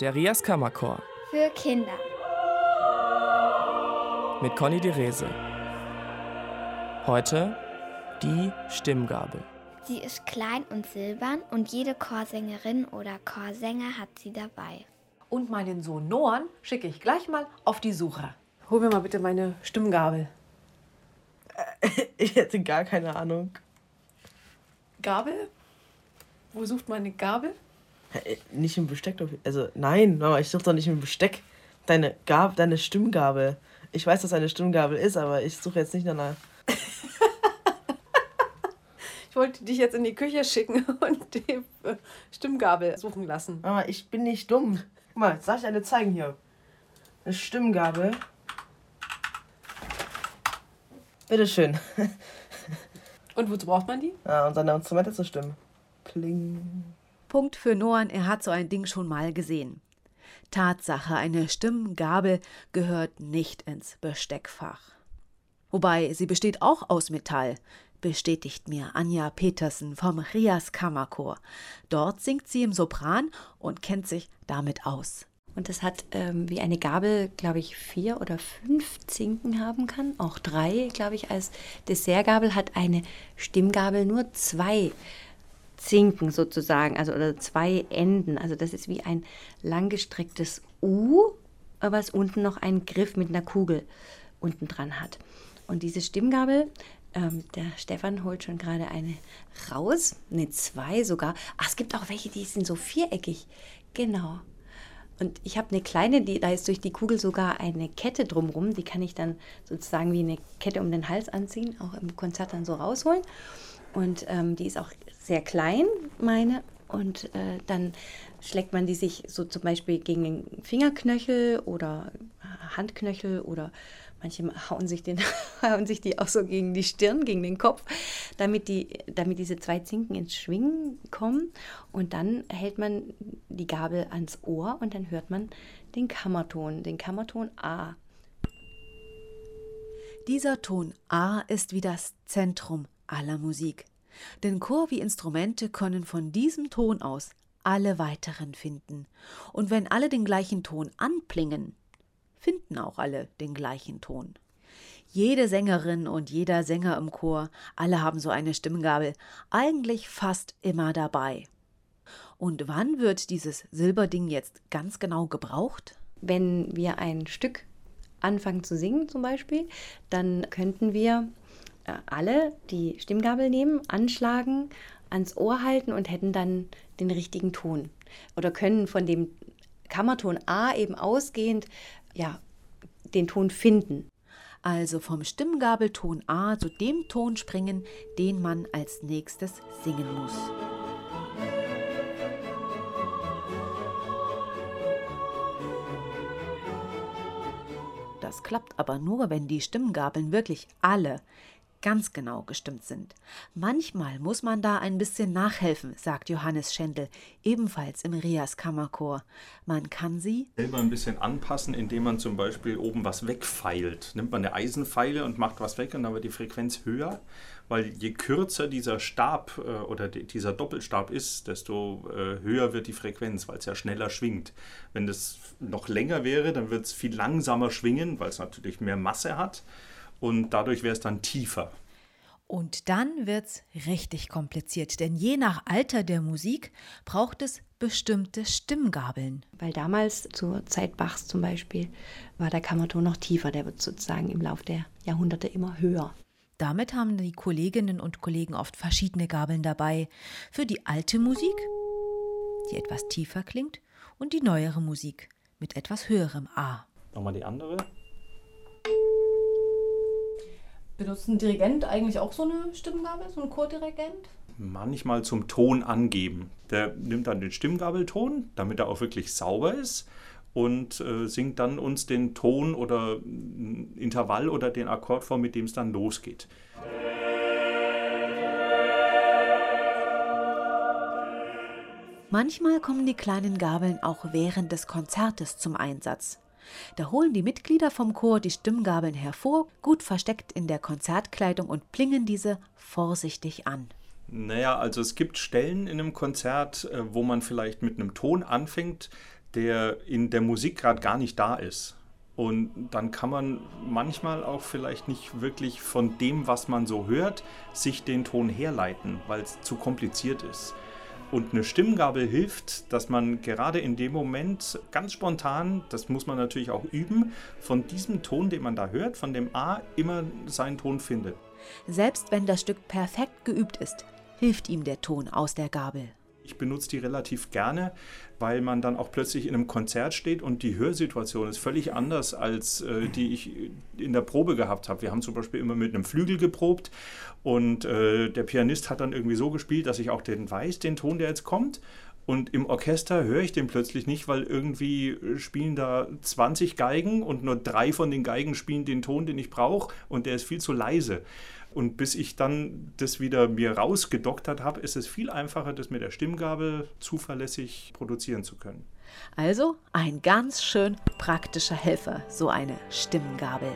Der Rias Kammerchor. Für Kinder. Mit Conny Derese. Heute die Stimmgabel. Sie ist klein und silbern und jede Chorsängerin oder Chorsänger hat sie dabei. Und meinen Sohn Noan schicke ich gleich mal auf die Suche. Hol mir mal bitte meine Stimmgabel. Ich hätte gar keine Ahnung. Gabel? Wo sucht man eine Gabel? Äh, Nicht im Besteck. Also, nein, Mama, ich suche doch nicht im Besteck. Deine, Gab deine Stimmgabel. Ich weiß, was eine Stimmgabel ist, aber ich suche jetzt nicht nach einer. Ich wollte dich jetzt in die Küche schicken und die äh, Stimmgabel suchen lassen. Mama, ich bin nicht dumm. Guck mal, jetzt darf ich eine zeigen hier. Eine Stimmgabel. Bitteschön. Und wozu braucht man die? Ja, um seine Instrumente zu stimmen. Pling. Punkt für Noan, er hat so ein Ding schon mal gesehen. Tatsache, eine Stimmgabel gehört nicht ins Besteckfach. Wobei, sie besteht auch aus Metall, bestätigt mir Anja Petersen vom Rias Kammerchor. Dort singt sie im Sopran und kennt sich damit aus. Und es hat ähm, wie eine Gabel, glaube ich, vier oder fünf Zinken haben kann. Auch drei, glaube ich, als Dessertgabel hat eine Stimmgabel nur zwei Zinken sozusagen, also oder zwei Enden. Also das ist wie ein langgestrecktes U, was unten noch einen Griff mit einer Kugel unten dran hat. Und diese Stimmgabel, ähm, der Stefan holt schon gerade eine raus, ne zwei sogar. Ach, es gibt auch welche, die sind so viereckig. Genau. Und ich habe eine kleine, die, da ist durch die Kugel sogar eine Kette drumrum. Die kann ich dann sozusagen wie eine Kette um den Hals anziehen, auch im Konzert dann so rausholen. Und ähm, die ist auch sehr klein, meine. Und äh, dann schlägt man die sich so zum Beispiel gegen den Fingerknöchel oder Handknöchel oder manche hauen sich, den, hauen sich die auch so gegen die Stirn, gegen den Kopf, damit, die, damit diese zwei Zinken ins Schwingen kommen. Und dann hält man die Gabel ans Ohr und dann hört man den Kammerton, den Kammerton A. Dieser Ton A ist wie das Zentrum aller Musik. Denn Chor wie Instrumente können von diesem Ton aus alle weiteren finden. Und wenn alle den gleichen Ton anplingen, finden auch alle den gleichen Ton. Jede Sängerin und jeder Sänger im Chor, alle haben so eine Stimmgabel, eigentlich fast immer dabei. Und wann wird dieses Silberding jetzt ganz genau gebraucht? Wenn wir ein Stück anfangen zu singen zum Beispiel, dann könnten wir alle die Stimmgabel nehmen, anschlagen, ans Ohr halten und hätten dann den richtigen Ton. Oder können von dem Kammerton A eben ausgehend ja, den Ton finden. Also vom Stimmgabelton A zu dem Ton springen, den man als nächstes singen muss. Das klappt aber nur, wenn die Stimmgabeln wirklich alle ganz genau gestimmt sind. Manchmal muss man da ein bisschen nachhelfen, sagt Johannes Schendl, ebenfalls im Rias Kammerchor. Man kann sie selber ein bisschen anpassen, indem man zum Beispiel oben was wegfeilt. Nimmt man eine Eisenfeile und macht was weg und dann wird die Frequenz höher, weil je kürzer dieser Stab äh, oder die, dieser Doppelstab ist, desto äh, höher wird die Frequenz, weil es ja schneller schwingt. Wenn das noch länger wäre, dann wird es viel langsamer schwingen, weil es natürlich mehr Masse hat und dadurch wäre es dann tiefer. Und dann wird's richtig kompliziert, denn je nach Alter der Musik braucht es bestimmte Stimmgabeln. Weil damals zur Zeit Bachs zum Beispiel war der Kammerton noch tiefer, der wird sozusagen im Laufe der Jahrhunderte immer höher. Damit haben die Kolleginnen und Kollegen oft verschiedene Gabeln dabei. Für die alte Musik, die etwas tiefer klingt, und die neuere Musik mit etwas höherem A. Nochmal die andere. Benutzt ein Dirigent eigentlich auch so eine Stimmgabel, so ein Chordirigent? manchmal zum Ton angeben. Der nimmt dann den Stimmgabelton, damit er auch wirklich sauber ist und äh, singt dann uns den Ton oder mm, Intervall oder den Akkord vor, mit dem es dann losgeht. Manchmal kommen die kleinen Gabeln auch während des Konzertes zum Einsatz. Da holen die Mitglieder vom Chor die Stimmgabeln hervor, gut versteckt in der Konzertkleidung und plingen diese vorsichtig an. Naja, also es gibt Stellen in einem Konzert, äh, wo man vielleicht mit einem Ton anfängt, der in der Musik gerade gar nicht da ist. Und dann kann man manchmal auch vielleicht nicht wirklich von dem, was man so hört, sich den Ton herleiten, weil es zu kompliziert ist. Und eine Stimmgabel hilft, dass man gerade in dem Moment ganz spontan, das muss man natürlich auch üben, von diesem Ton, den man da hört, von dem A, immer seinen Ton findet. Selbst wenn das Stück perfekt geübt ist, hilft ihm der Ton aus der Gabel. Ich benutze die relativ gerne, weil man dann auch plötzlich in einem Konzert steht und die Hörsituation ist völlig anders, als äh, die ich in der Probe gehabt habe. Wir haben zum Beispiel immer mit einem Flügel geprobt und äh, der Pianist hat dann irgendwie so gespielt, dass ich auch den weiß, den Ton, der jetzt kommt. Und im Orchester höre ich den plötzlich nicht, weil irgendwie spielen da 20 Geigen und nur drei von den Geigen spielen den Ton, den ich brauche und der ist viel zu leise. Und bis ich dann das wieder mir rausgedoktert habe, ist es viel einfacher, das mit der Stimmgabel zuverlässig produzieren zu können. Also ein ganz schön praktischer Helfer, so eine Stimmgabel.